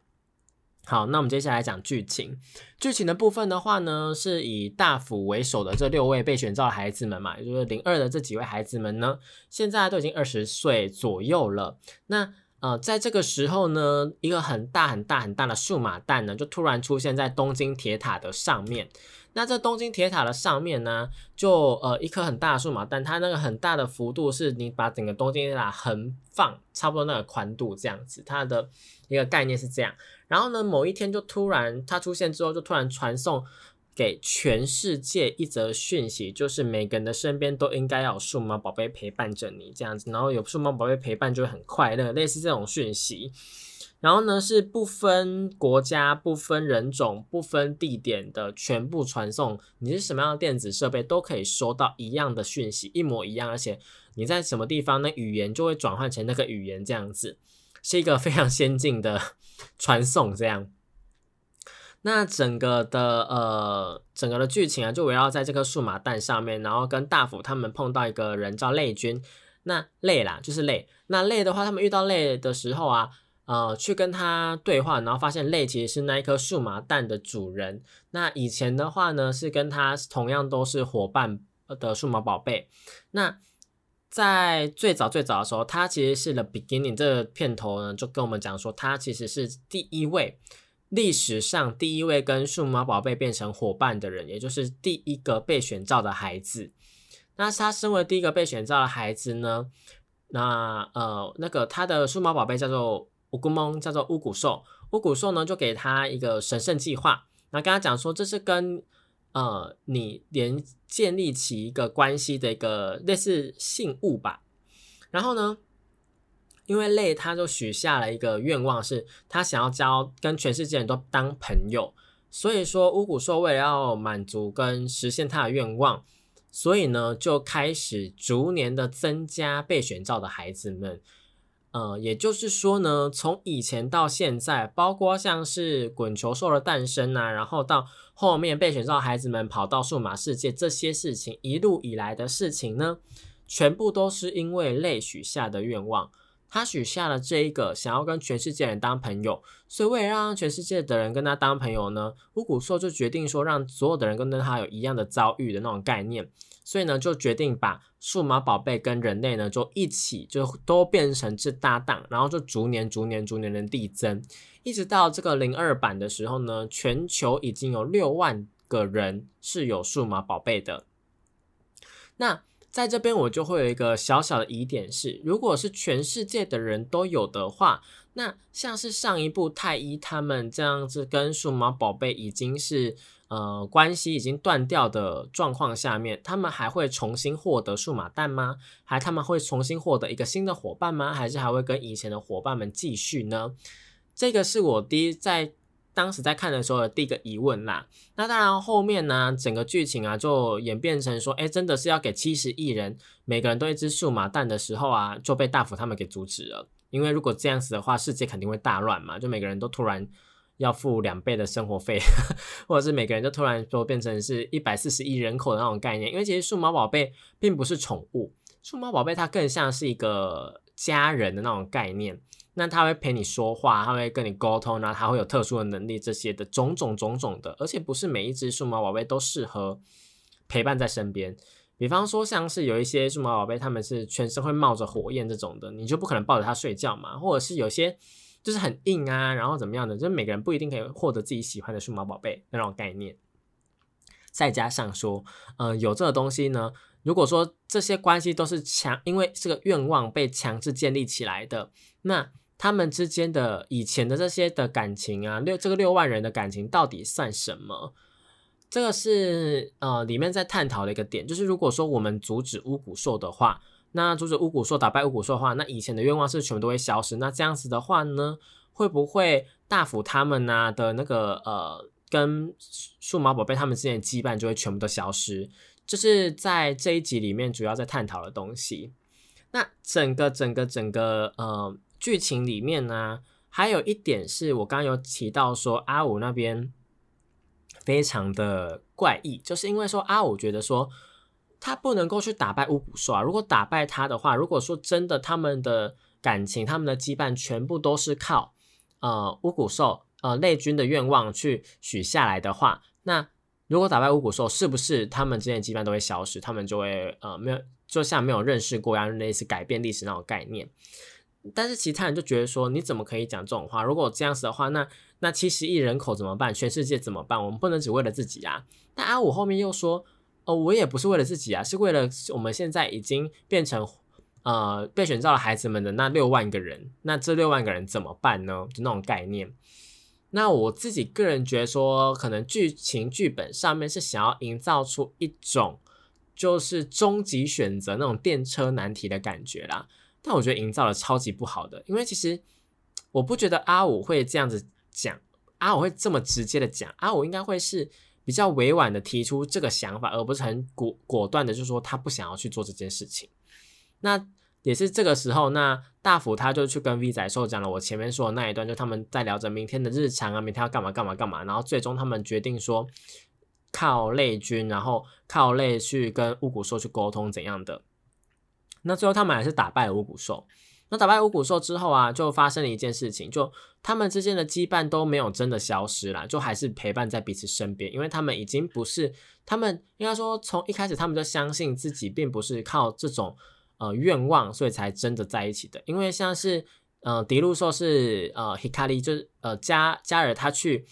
好，那我们接下来讲剧情。剧情的部分的话呢，是以大辅为首的这六位被选召的孩子们嘛，也就是零二的这几位孩子们呢，现在都已经二十岁左右了。那呃，在这个时候呢，一个很大很大很大的数码蛋呢，就突然出现在东京铁塔的上面。那这东京铁塔的上面呢，就呃一颗很大的数码蛋，它那个很大的幅度是你把整个东京铁塔横放差不多那个宽度这样子，它的一个概念是这样。然后呢，某一天就突然它出现之后，就突然传送给全世界一则讯息，就是每个人的身边都应该要有数码宝贝陪伴着你，这样子，然后有数码宝贝陪伴就会很快乐，类似这种讯息。然后呢，是不分国家、不分人种、不分地点的全部传送，你是什么样的电子设备都可以收到一样的讯息，一模一样，而且你在什么地方，那语言就会转换成那个语言，这样子是一个非常先进的 传送，这样。那整个的呃，整个的剧情啊，就围绕在这个数码蛋上面，然后跟大辅他们碰到一个人叫泪君，那泪啦就是泪，那泪的话，他们遇到泪的时候啊，呃，去跟他对话，然后发现泪其实是那一颗数码蛋的主人。那以前的话呢，是跟他同样都是伙伴的数码宝贝。那在最早最早的时候，他其实是 The Beginning 这个片头呢，就跟我们讲说，他其实是第一位。历史上第一位跟数码宝贝变成伙伴的人，也就是第一个被选召的孩子。那他身为第一个被选召的孩子呢？那呃，那个他的数码宝贝叫做乌古蒙，叫做乌古兽。乌古兽呢，就给他一个神圣计划，那跟他讲说，这是跟呃你连建立起一个关系的一个类似信物吧。然后呢？因为累，他就许下了一个愿望，是他想要交跟全世界人都当朋友。所以说，巫蛊兽为了要满足跟实现他的愿望，所以呢，就开始逐年的增加被选召的孩子们。呃，也就是说呢，从以前到现在，包括像是滚球兽的诞生啊，然后到后面被选召孩子们跑到数码世界这些事情，一路以来的事情呢，全部都是因为累许下的愿望。他许下了这一个想要跟全世界人当朋友，所以为了让全世界的人跟他当朋友呢，乌古兽就决定说让所有的人跟他有一样的遭遇的那种概念，所以呢就决定把数码宝贝跟人类呢就一起就都变成是搭档，然后就逐年逐年逐年的递增，一直到这个零二版的时候呢，全球已经有六万个人是有数码宝贝的，那。在这边我就会有一个小小的疑点是，如果是全世界的人都有的话，那像是上一部太一他们这样子跟数码宝贝已经是呃关系已经断掉的状况下面，他们还会重新获得数码蛋吗？还他们会重新获得一个新的伙伴吗？还是还会跟以前的伙伴们继续呢？这个是我第一在。当时在看的时候的第一个疑问啦，那当然后面呢，整个剧情啊就演变成说，哎，真的是要给七十亿人每个人都一只数码蛋的时候啊，就被大福他们给阻止了。因为如果这样子的话，世界肯定会大乱嘛，就每个人都突然要付两倍的生活费，或者是每个人就突然说变成是一百四十亿人口的那种概念。因为其实数码宝贝并不是宠物，数码宝贝它更像是一个家人的那种概念。那他会陪你说话，他会跟你沟通，然后他会有特殊的能力，这些的种种种种的，而且不是每一只数码宝贝都适合陪伴在身边。比方说，像是有一些数码宝贝，他们是全身会冒着火焰这种的，你就不可能抱着它睡觉嘛。或者是有些就是很硬啊，然后怎么样的，就是每个人不一定可以获得自己喜欢的数码宝贝那种概念。再加上说，嗯，有这个东西呢，如果说这些关系都是强，因为这个愿望被强制建立起来的，那。他们之间的以前的这些的感情啊，六这个六万人的感情到底算什么？这个是呃里面在探讨的一个点，就是如果说我们阻止巫蛊兽的话，那阻止巫蛊兽打败巫蛊兽的话，那以前的愿望是全部都会消失。那这样子的话呢，会不会大辅他们呢的那个呃跟数码宝贝他们之间的羁绊就会全部都消失？就是在这一集里面主要在探讨的东西。那整个整个整个呃。剧情里面呢，还有一点是我刚刚有提到说阿五那边非常的怪异，就是因为说阿五觉得说他不能够去打败乌古兽啊，如果打败他的话，如果说真的他们的感情、他们的羁绊全部都是靠呃乌古兽呃内君的愿望去许下来的话，那如果打败乌古兽，是不是他们之间的羁绊都会消失？他们就会呃没有，就像没有认识过一样，类似改变历史那种概念。但是其他人就觉得说，你怎么可以讲这种话？如果这样子的话，那那七十亿人口怎么办？全世界怎么办？我们不能只为了自己啊！但阿五后面又说，哦，我也不是为了自己啊，是为了我们现在已经变成呃被选召的孩子们的那六万个人，那这六万个人怎么办呢？就那种概念。那我自己个人觉得说，可能剧情剧本上面是想要营造出一种就是终极选择那种电车难题的感觉啦，但我觉得营造的超级不好的，因为其实我不觉得阿五会这样子讲，阿五会这么直接的讲，阿五应该会是比较委婉的提出这个想法，而不是很果果断的就说他不想要去做这件事情。那也是这个时候，那大福他就去跟 V 仔说讲了我前面说的那一段，就他们在聊着明天的日常啊，明天要干嘛干嘛干嘛，然后最终他们决定说靠泪君，然后靠泪去跟乌古兽去沟通怎样的。那最后他们还是打败了五谷兽。那打败五谷兽之后啊，就发生了一件事情，就他们之间的羁绊都没有真的消失了，就还是陪伴在彼此身边，因为他们已经不是他们应该说从一开始他们就相信自己并不是靠这种。呃，愿望，所以才真的在一起的。因为像是，呃，迪路兽是呃，Hikari 就是呃，加加尔他去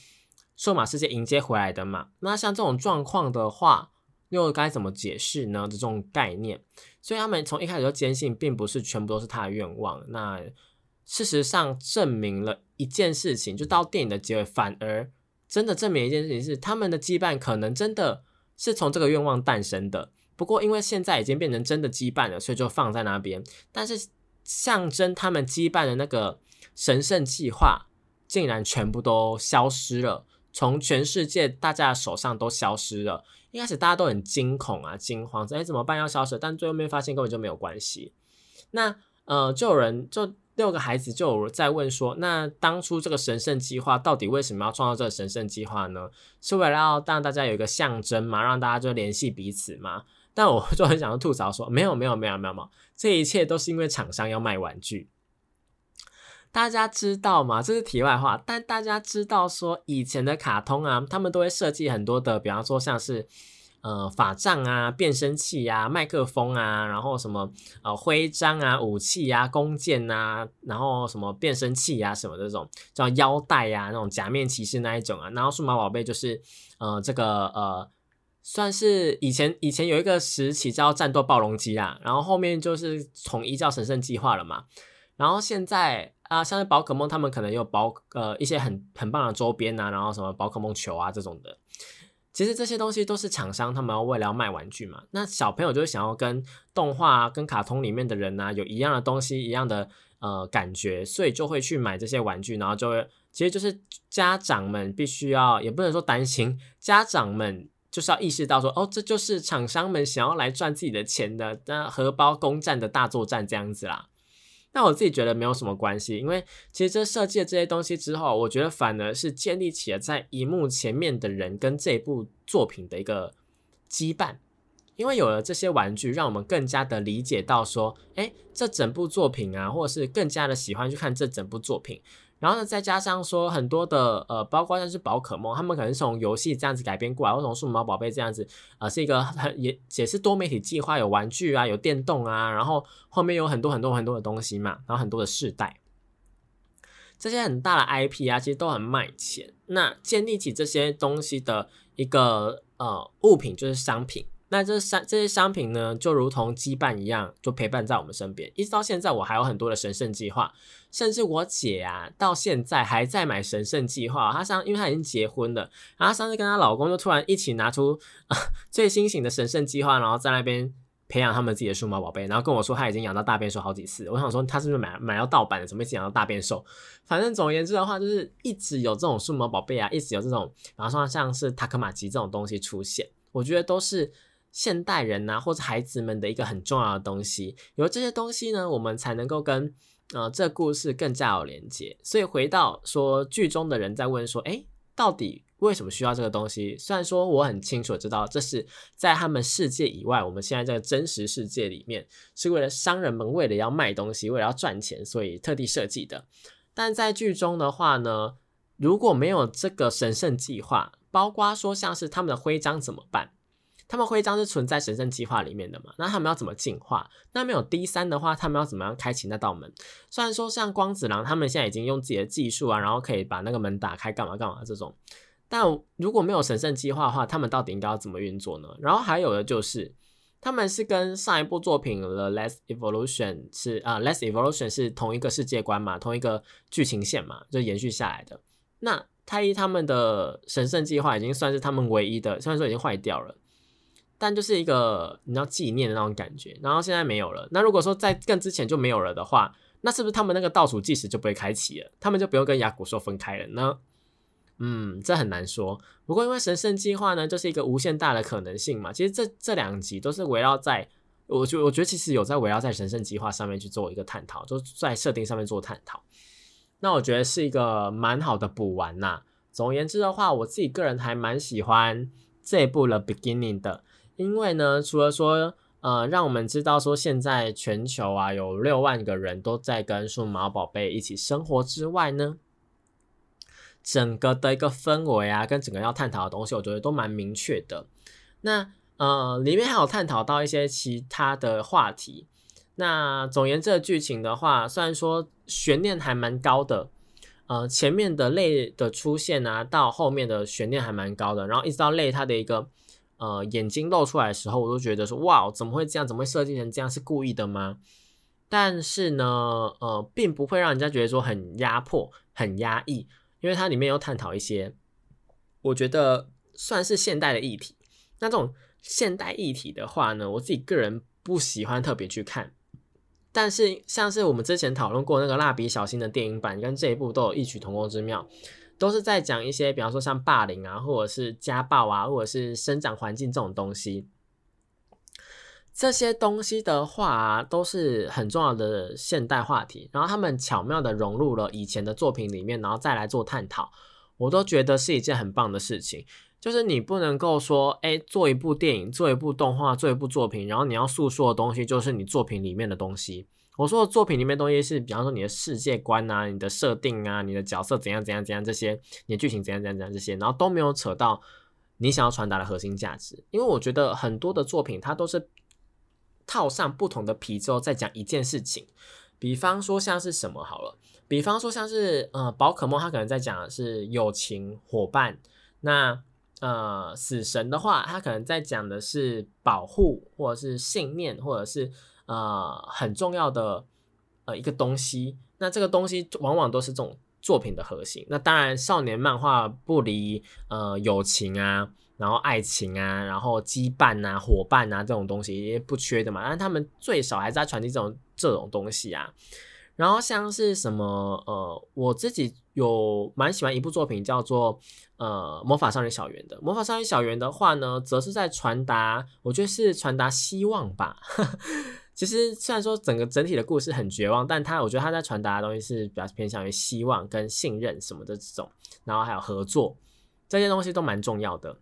兽马世界迎接回来的嘛。那像这种状况的话，又该怎么解释呢？这种概念，所以他们从一开始就坚信，并不是全部都是他的愿望。那事实上证明了一件事情，就到电影的结尾，反而真的证明一件事情是，他们的羁绊可能真的是从这个愿望诞生的。不过，因为现在已经变成真的羁绊了，所以就放在那边。但是，象征他们羁绊的那个神圣计划，竟然全部都消失了，从全世界大家的手上都消失了。一开始大家都很惊恐啊，惊慌，哎，怎么办？要消失？但最后面发现根本就没有关系。那呃，就有人就六个孩子就有在问说，那当初这个神圣计划到底为什么要创造这个神圣计划呢？是为了要让大家有一个象征嘛，让大家就联系彼此嘛？但我 就很想要吐槽说，没有没有没有没有没有，这一切都是因为厂商要卖玩具。大家知道吗？这是题外话。但大家知道说，以前的卡通啊，他们都会设计很多的，比方说像是呃法杖啊、变声器啊、麦克风啊，然后什么呃徽章啊、武器啊、弓箭啊，然后什么变声器啊什么这种叫腰带啊，那种假面骑士那一种啊。然后数码宝贝就是呃这个呃。算是以前以前有一个时期叫战斗暴龙机啊，然后后面就是统一叫神圣计划了嘛。然后现在啊，像是宝可梦，他们可能有宝呃一些很很棒的周边啊，然后什么宝可梦球啊这种的。其实这些东西都是厂商他们要为了要卖玩具嘛。那小朋友就是想要跟动画、跟卡通里面的人啊有一样的东西、一样的呃感觉，所以就会去买这些玩具，然后就会其实就是家长们必须要，也不能说担心家长们。就是要意识到说，哦，这就是厂商们想要来赚自己的钱的，那荷包攻占的大作战这样子啦。那我自己觉得没有什么关系，因为其实这设计了这些东西之后，我觉得反而是建立起了在荧幕前面的人跟这部作品的一个羁绊。因为有了这些玩具，让我们更加的理解到说，哎，这整部作品啊，或者是更加的喜欢去看这整部作品。然后呢，再加上说很多的呃，包括像是宝可梦，他们可能从游戏这样子改编过来，或从数码宝贝这样子，呃，是一个很也也是多媒体计划，有玩具啊，有电动啊，然后后面有很多很多很多的东西嘛，然后很多的世代，这些很大的 IP 啊，其实都很卖钱。那建立起这些东西的一个呃物品就是商品。那这商这些商品呢，就如同羁绊一样，就陪伴在我们身边，一直到现在，我还有很多的神圣计划，甚至我姐啊，到现在还在买神圣计划。她上，因为她已经结婚了，然后上次跟她老公就突然一起拿出 最新型的神圣计划，然后在那边培养他们自己的数码宝贝，然后跟我说他已经养到大变兽好几次。我想说他是不是买买到盗版的，怎么一直养到大变兽？反正总而言之的话，就是一直有这种数码宝贝啊，一直有这种，比方说像是塔克马吉这种东西出现，我觉得都是。现代人呐，或者孩子们的一个很重要的东西，有这些东西呢，我们才能够跟呃这故事更加有连接。所以回到说剧中的人在问说，哎，到底为什么需要这个东西？虽然说我很清楚知道这是在他们世界以外，我们现在这个真实世界里面是为了商人们为了要卖东西，为了要赚钱，所以特地设计的。但在剧中的话呢，如果没有这个神圣计划，包括说像是他们的徽章怎么办？他们徽章是存在神圣计划里面的嘛？那他们要怎么进化？那没有 D 三的话，他们要怎么样开启那道门？虽然说像光子郎他们现在已经用自己的技术啊，然后可以把那个门打开，干嘛干嘛这种，但如果没有神圣计划的话，他们到底应该要怎么运作呢？然后还有的就是，他们是跟上一部作品《The Last Evolution》是啊，《Last Evolution》是同一个世界观嘛，同一个剧情线嘛，就延续下来的。那太一他们的神圣计划已经算是他们唯一的，虽然说已经坏掉了，但就是一个你要纪念的那种感觉。然后现在没有了，那如果说在更之前就没有了的话，那是不是他们那个倒数计时就不会开启了？他们就不用跟雅古说分开了呢？嗯，这很难说。不过因为神圣计划呢，就是一个无限大的可能性嘛。其实这这两集都是围绕在，我觉我觉得其实有在围绕在神圣计划上面去做一个探讨，就在设定上面做探讨。那我觉得是一个蛮好的补完呐。总而言之的话，我自己个人还蛮喜欢这一部的 Beginning 的，因为呢，除了说呃，让我们知道说现在全球啊有六万个人都在跟数码宝贝一起生活之外呢，整个的一个氛围啊，跟整个要探讨的东西，我觉得都蛮明确的。那呃，里面还有探讨到一些其他的话题。那总言这个剧情的话，虽然说悬念还蛮高的，呃，前面的泪的出现啊，到后面的悬念还蛮高的，然后一直到泪它的一个呃眼睛露出来的时候，我都觉得说哇，怎么会这样？怎么会设计成这样？是故意的吗？但是呢，呃，并不会让人家觉得说很压迫、很压抑，因为它里面有探讨一些，我觉得算是现代的议题。那这种现代议题的话呢，我自己个人不喜欢特别去看。但是，像是我们之前讨论过那个蜡笔小新的电影版，跟这一部都有异曲同工之妙，都是在讲一些，比方说像霸凌啊，或者是家暴啊，或者是生长环境这种东西。这些东西的话，都是很重要的现代话题。然后他们巧妙的融入了以前的作品里面，然后再来做探讨，我都觉得是一件很棒的事情。就是你不能够说，哎，做一部电影，做一部动画，做一部作品，然后你要诉说的东西就是你作品里面的东西。我说的作品里面东西是，比方说你的世界观啊，你的设定啊，你的角色怎样怎样怎样这些，你的剧情怎样怎样怎样这些，然后都没有扯到你想要传达的核心价值。因为我觉得很多的作品它都是套上不同的皮之后再讲一件事情。比方说像是什么好了，比方说像是呃宝可梦，它可能在讲的是友情伙伴，那。呃，死神的话，他可能在讲的是保护，或者是信念，或者是呃很重要的呃一个东西。那这个东西往往都是这种作品的核心。那当然，少年漫画不离呃友情啊，然后爱情啊，然后羁绊啊、伙伴啊这种东西也不缺的嘛。但他们最少还是在传递这种这种东西啊。然后像是什么呃，我自己有蛮喜欢一部作品叫做呃《魔法少女小圆》的。《魔法少女小圆》的话呢，则是在传达，我觉得是传达希望吧。其实虽然说整个整体的故事很绝望，但他我觉得他在传达的东西是比较偏向于希望跟信任什么的这种，然后还有合作这些东西都蛮重要的。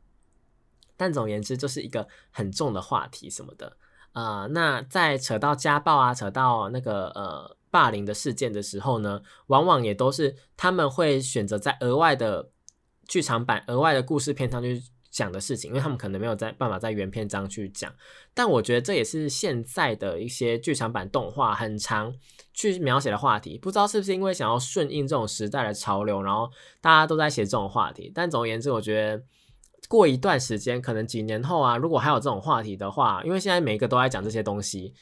但总而言之，就是一个很重的话题什么的。呃，那在扯到家暴啊，扯到那个呃。霸凌的事件的时候呢，往往也都是他们会选择在额外的剧场版、额外的故事片上去讲的事情，因为他们可能没有在办法在原片章去讲。但我觉得这也是现在的一些剧场版动画很长去描写的话题。不知道是不是因为想要顺应这种时代的潮流，然后大家都在写这种话题。但总而言之，我觉得过一段时间，可能几年后啊，如果还有这种话题的话，因为现在每一个都在讲这些东西。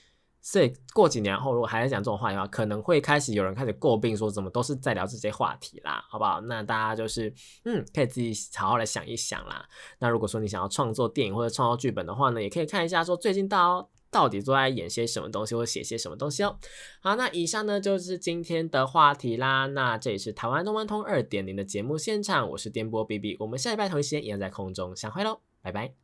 所以过几年后，如果还在讲这种话的话，可能会开始有人开始诟病说，怎么都是在聊这些话题啦，好不好？那大家就是，嗯，可以自己好好的想一想啦。那如果说你想要创作电影或者创作剧本的话呢，也可以看一下说最近到到底都在演些什么东西，或写些什么东西哦。好，那以上呢就是今天的话题啦。那这里是台湾动漫通二点零的节目现场，我是颠波 B B，我们下礼拜同一时间一样在空中相会喽，拜拜。